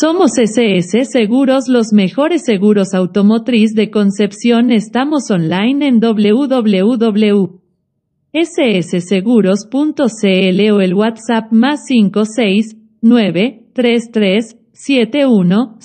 Somos SS Seguros, los mejores seguros automotriz de Concepción. Estamos online en www.ssseguros.cl o el WhatsApp más 569 33 71